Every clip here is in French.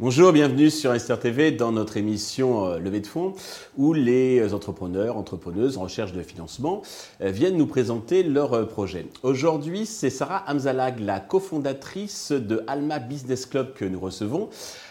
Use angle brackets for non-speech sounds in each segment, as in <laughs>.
Bonjour, bienvenue sur Esther TV dans notre émission euh, Levée de fonds où les entrepreneurs, entrepreneuses en recherche de financement euh, viennent nous présenter leurs euh, projets. Aujourd'hui, c'est Sarah Hamzalag, la cofondatrice de Alma Business Club que nous recevons.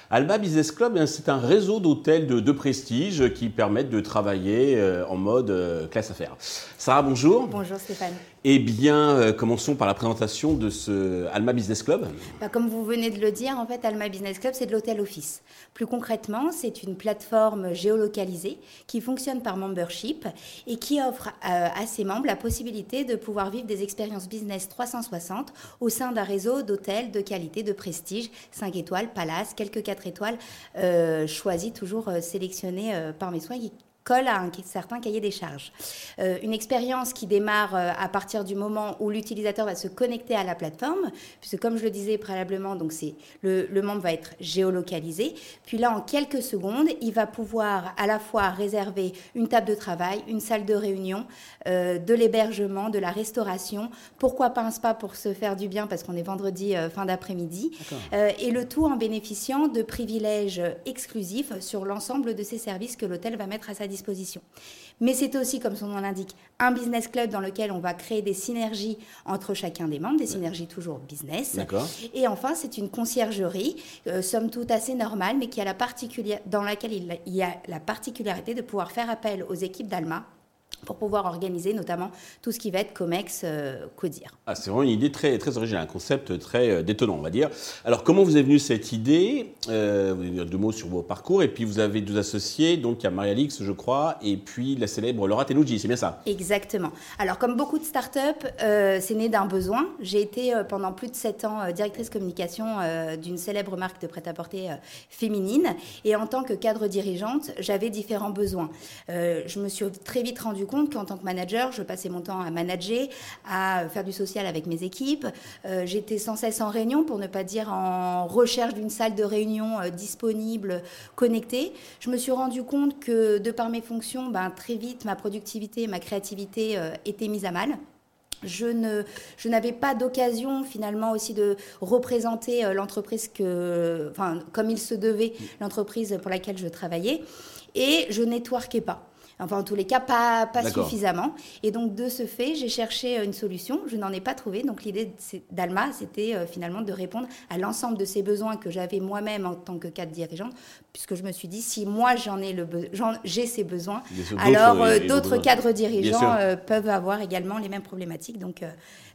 Alma Business Club, eh c'est un réseau d'hôtels de, prestige qui permettent de travailler en mode classe affaires. Sarah, bonjour. Bonjour Stéphane. Eh bien, euh, commençons par la présentation de ce Alma Business Club. Bah, comme vous venez de le dire, en fait, Alma Business Club, c'est de l'hôtel office. Plus concrètement, c'est une plateforme géolocalisée qui fonctionne par membership et qui offre euh, à ses membres la possibilité de pouvoir vivre des expériences business 360 au sein d'un réseau d'hôtels de qualité, de prestige, 5 étoiles, palace, quelques 4 étoiles, euh, toujours sélectionnés par mes soins, colle à un certain cahier des charges. Euh, une expérience qui démarre euh, à partir du moment où l'utilisateur va se connecter à la plateforme, puisque comme je le disais préalablement, donc c'est le, membre va être géolocalisé. Puis là, en quelques secondes, il va pouvoir à la fois réserver une table de travail, une salle de réunion, euh, de l'hébergement, de la restauration. Pourquoi pas un spa pour se faire du bien parce qu'on est vendredi fin d'après-midi. et le tout en bénéficiant de privilèges exclusifs sur l'ensemble de ces services que l'hôtel va mettre à sa disposition disposition. Mais c'est aussi, comme son nom l'indique, un business club dans lequel on va créer des synergies entre chacun des membres, des synergies toujours business. Et enfin, c'est une conciergerie, euh, somme toute assez normale, mais qui a la dans laquelle il y a la particularité de pouvoir faire appel aux équipes d'Alma pour pouvoir organiser notamment tout ce qui va être COMEX, euh, CODIR. Ah, c'est vraiment une idée très, très originale, un concept très euh, détonnant, on va dire. Alors, comment vous est venue cette idée? Euh, Vous dire deux mots sur vos parcours, et puis vous avez deux associés, donc il y a Maria Lix, je crois, et puis la célèbre Laura Tenouji, c'est bien ça? Exactement. Alors, comme beaucoup de startups, euh, c'est né d'un besoin. J'ai été pendant plus de sept ans directrice communication d'une célèbre marque de prêt-à-porter féminine, et en tant que cadre dirigeante, j'avais différents besoins. je me suis très vite rendu compte qu'en tant que manager, je passais mon temps à manager, à faire du social avec mes équipes. Euh, j'étais sans cesse en réunion, pour ne pas dire en recherche d'une salle de réunion euh, disponible, connectée. Je me suis rendu compte que de par mes fonctions, ben, très vite, ma productivité, ma créativité euh, étaient mises à mal. Je, je n'avais pas d'occasion finalement aussi de représenter l'entreprise enfin, comme il se devait, l'entreprise pour laquelle je travaillais, et je networkais pas. Enfin, en tous les cas, pas, pas suffisamment. Et donc, de ce fait, j'ai cherché euh, une solution. Je n'en ai pas trouvé. Donc, l'idée d'Alma, c'était euh, finalement de répondre à l'ensemble de ces besoins que j'avais moi-même en tant que cadre dirigeante, puisque je me suis dit, si moi, j'en ai le j'ai ces besoins, alors euh, d'autres cadres dirigeants peuvent avoir également les mêmes problématiques. Donc,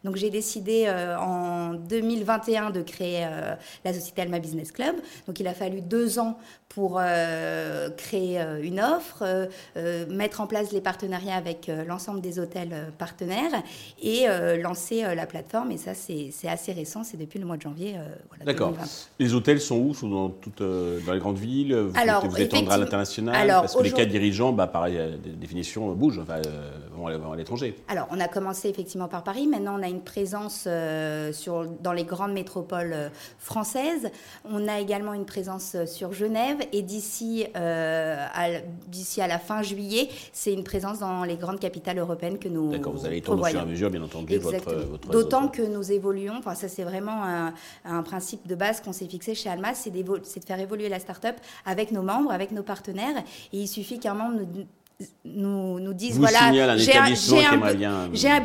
donc j'ai décidé en 2021 de créer la société Alma Business Club. Donc, il a fallu deux ans pour créer une offre, mettre en place les partenariats avec euh, l'ensemble des hôtels euh, partenaires et euh, lancer la plateforme. Et ça, c'est assez récent, c'est depuis le mois de janvier. D'accord. Les hôtels sont où? Sont dans, toutes, dans les grandes villes? Vous alors, vous étendre à l'international? Parce que les cas dirigeants, bah, pareil, les définitions bougent, enfin, vont à l'étranger. Alors, on a commencé effectivement par Paris. Maintenant, on a une présence sur, dans les grandes métropoles françaises. On a également une présence sur Genève. Et d'ici d'ici à la fin juillet, c'est une présence dans les grandes capitales européennes que nous D'accord, vous allez étendre au fur et à mesure, bien entendu, votre, votre D'autant que nous évoluons, enfin ça c'est vraiment un, principe de base qu'on s'est fixé chez Alma, c'est, de faire évoluer la start-up avec nos membres, avec nos partenaires. Et il suffit qu'un membre nous nous, nous disent voilà,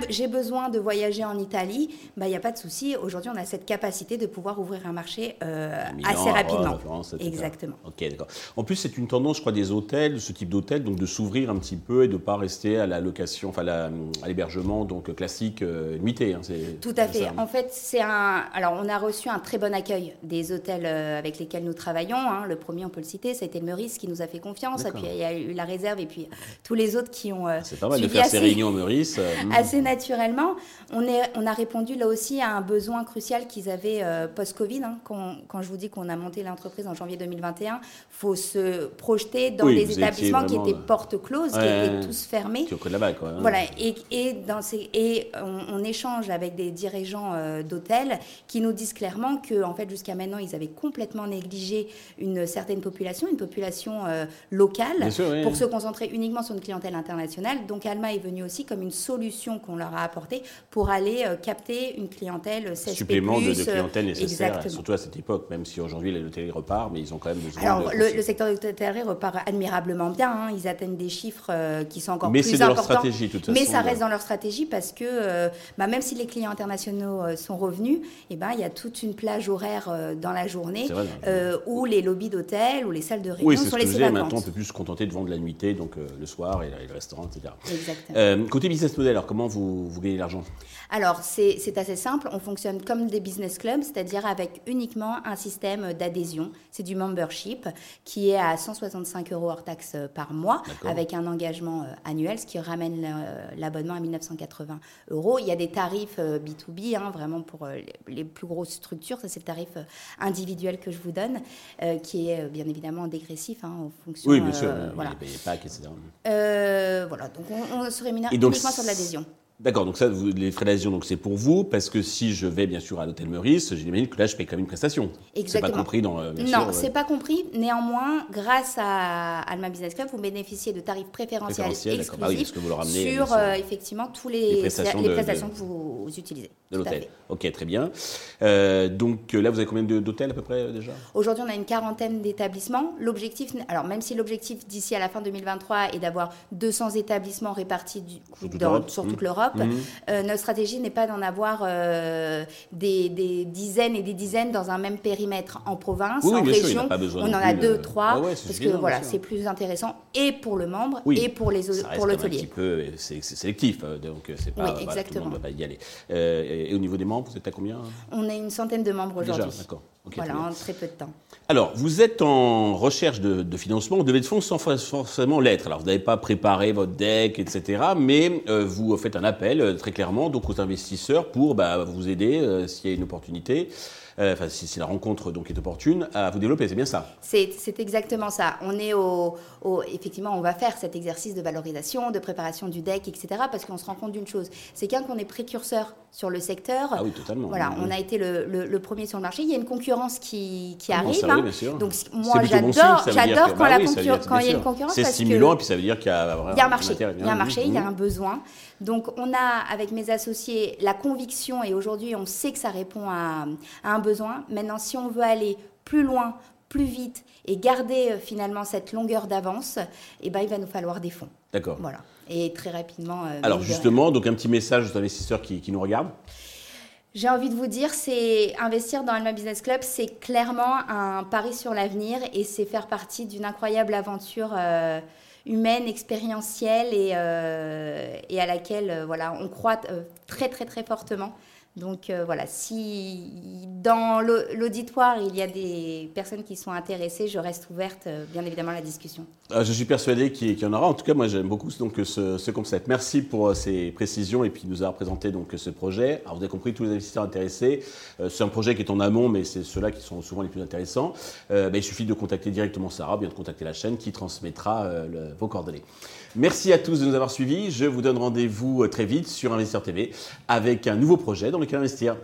j'ai besoin de voyager en Italie, bah, il n'y a pas de souci. Aujourd'hui, on a cette capacité de pouvoir ouvrir un marché euh, assez rapidement. Exactement. Ok, d'accord. En plus, c'est une tendance, je crois, des hôtels, ce type d'hôtel, donc de s'ouvrir un petit peu et de ne pas rester à la location, enfin à l'hébergement donc classique euh, limité. Hein, Tout à fait. En fait, c'est un. Alors, on a reçu un très bon accueil des hôtels euh, avec lesquels nous travaillons. Hein. Le premier, on peut le citer, ça a été le Meurice qui nous a fait confiance. Et puis il y a eu la réserve et puis tous les autres qui ont. Euh, c'est pas mal de faire ces réunions Meurice. Euh, <laughs> hmm. assez naturellement. On, est, on a répondu là aussi à un besoin crucial qu'ils avaient euh, post-Covid. Hein. quand, je vous dis qu'on a monté l'entreprise en janvier 2021, il faut se projeter dans des établissements qui étaient portes closes, qui étaient tous fermés. Qui ont là-bas, quoi. Hein. Voilà. Et, et, dans ces, et on, échange avec des dirigeants d'hôtels qui nous disent clairement que, en fait, jusqu'à maintenant, ils avaient complètement négligé une certaine population, une population locale, pour se concentrer uniquement uniquement sur une clientèle internationale. Donc Alma est venue aussi comme une solution qu'on leur a apportée pour aller capter une clientèle CSP+. Supplément de, de clientèle nécessaire, surtout à cette époque, même si aujourd'hui l'hôtellerie repart, mais ils ont quand même besoin Alors, le, le, secteur de l'hôtellerie repart admirablement bien. Hein. Ils atteignent des chiffres qui sont encore mais plus importants. Mais c'est leur stratégie, toute Mais ça reste dans leur stratégie parce que bah, même si les clients internationaux sont revenus, eh ben, il y a toute une plage horaire dans la journée où les lobbies d'hôtel ou les salles de réunion oui, c'est sont ce laissées vacantes. Maintenant, on peut plus se contenter de vendre la nuitée, donc le soir et, le restaurant, etc. Exactement. côté business model, alors comment vous, vous gagnez l'argent? Alors, c'est assez simple. On fonctionne comme des business clubs, c'est-à-dire avec uniquement un système d'adhésion. C'est du membership qui est à 165 euros hors taxe par mois, avec un engagement annuel, ce qui ramène l'abonnement à 1980 euros. Il y a des tarifs B2B, hein, vraiment pour les plus grosses structures. Ça, c'est le tarif individuel que je vous donne, qui est bien évidemment dégressif hein, en fonction. Oui, bien sûr. voilà. Les packs, etc. voilà, donc on, on se rémunère uniquement sur l'adhésion. D'accord, donc ça, vous, les frais d'adhésion, donc c'est pour vous, parce que si je vais bien sûr à l'hôtel Meurice, j'imagine que là, je paye quand même une prestation. Exactement. C'est pas compris dans. Euh, non, c'est pas compris. Néanmoins, grâce à Alma Business Club, vous bénéficiez de tarifs préférentiels exclusifs bah oui, que vous ramenez, sur euh, effectivement tous les, les prestations, que vous, utilisez. De l'hôtel. Ok, très bien. Euh, donc là, vous avez combien d'hôtels à peu près déjà? Aujourd'hui, on a une quarantaine d'établissements. L'objectif, alors même si l'objectif d'ici à la fin 2023 est d'avoir 200 établissements répartis du, sur toute, sur toute mmh. l'Europe. Mhm. Euh, notre stratégie n'est pas d'en avoir euh, des, dizaines et des dizaines dans un même périmètre en province, en région. on en a deux, trois, ah parce que voilà, c'est plus intéressant et pour le membre et pour les pour l'hôtelier. Un petit peu, c'est sélectif, euh, donc c'est pas. Oui, exactement. tout le monde va y aller. et au niveau des membres, vous êtes à combien On est une centaine de membres aujourd'hui. D'accord voilà, en très peu de temps. Alors, vous êtes en recherche de, financement, de levée de fonds sans forcément l'être. Alors, vous n'avez pas préparé votre deck, etc., mais euh, vous faites un appel euh, très clairement donc aux investisseurs pour bah, vous aider euh, s'il y a une opportunité. Euh, enfin si, la rencontre donc est opportune, à vous développer. C'est bien ça C'est exactement ça. On est au, effectivement, on va faire cet exercice de valorisation, de préparation du deck, etc. Parce qu'on se rend compte d'une chose, c'est qu'un qu'on est précurseur sur le secteur. Ah oui, totalement. Voilà, on a été le, premier sur le marché. Il y a une concurrence qui, qui arrive. Ça, hein. bien sûr. Donc moi j'adore, j'adore quand, bah quand il y a une concurrence. C'est stimulant et puis ça veut dire qu'il y a, il y a un marché, il y a un marché, il y a un besoin. Donc on a avec mes associés la conviction et aujourd'hui on sait que ça répond à, un besoin. Maintenant si on veut aller plus loin, plus vite et garder euh, finalement cette longueur d'avance, eh ben, il va nous falloir des fonds. D'accord. Voilà. Et très rapidement. Euh, Alors justement, donc un petit message aux investisseurs qui, nous regardent. J'ai envie de vous dire, c'est investir dans Alma Business Club, c'est clairement un pari sur l'avenir et c'est faire partie d'une incroyable aventure. Euh, humaine, expérientielle et, et à laquelle voilà, on croit très très très fortement. Donc euh, voilà, si dans l'auditoire il y a des personnes qui sont intéressées, je reste ouverte euh, bien évidemment à la discussion. Ah, je suis persuadé qu'il y en aura. En tout cas, moi j'aime beaucoup donc, ce, concept. Merci pour euh, ces précisions et puis nous avoir présenté donc, ce projet. Alors vous avez compris, tous les investisseurs intéressés, c'est un projet qui est en amont, mais c'est ceux-là qui sont souvent les plus intéressants. Ben, il suffit de contacter directement Sarah, bien de contacter la chaîne qui transmettra vos coordonnées. Merci à tous de nous avoir suivis. Je vous donne rendez-vous très vite sur Investisseur TV avec un nouveau projet dans lequel investir.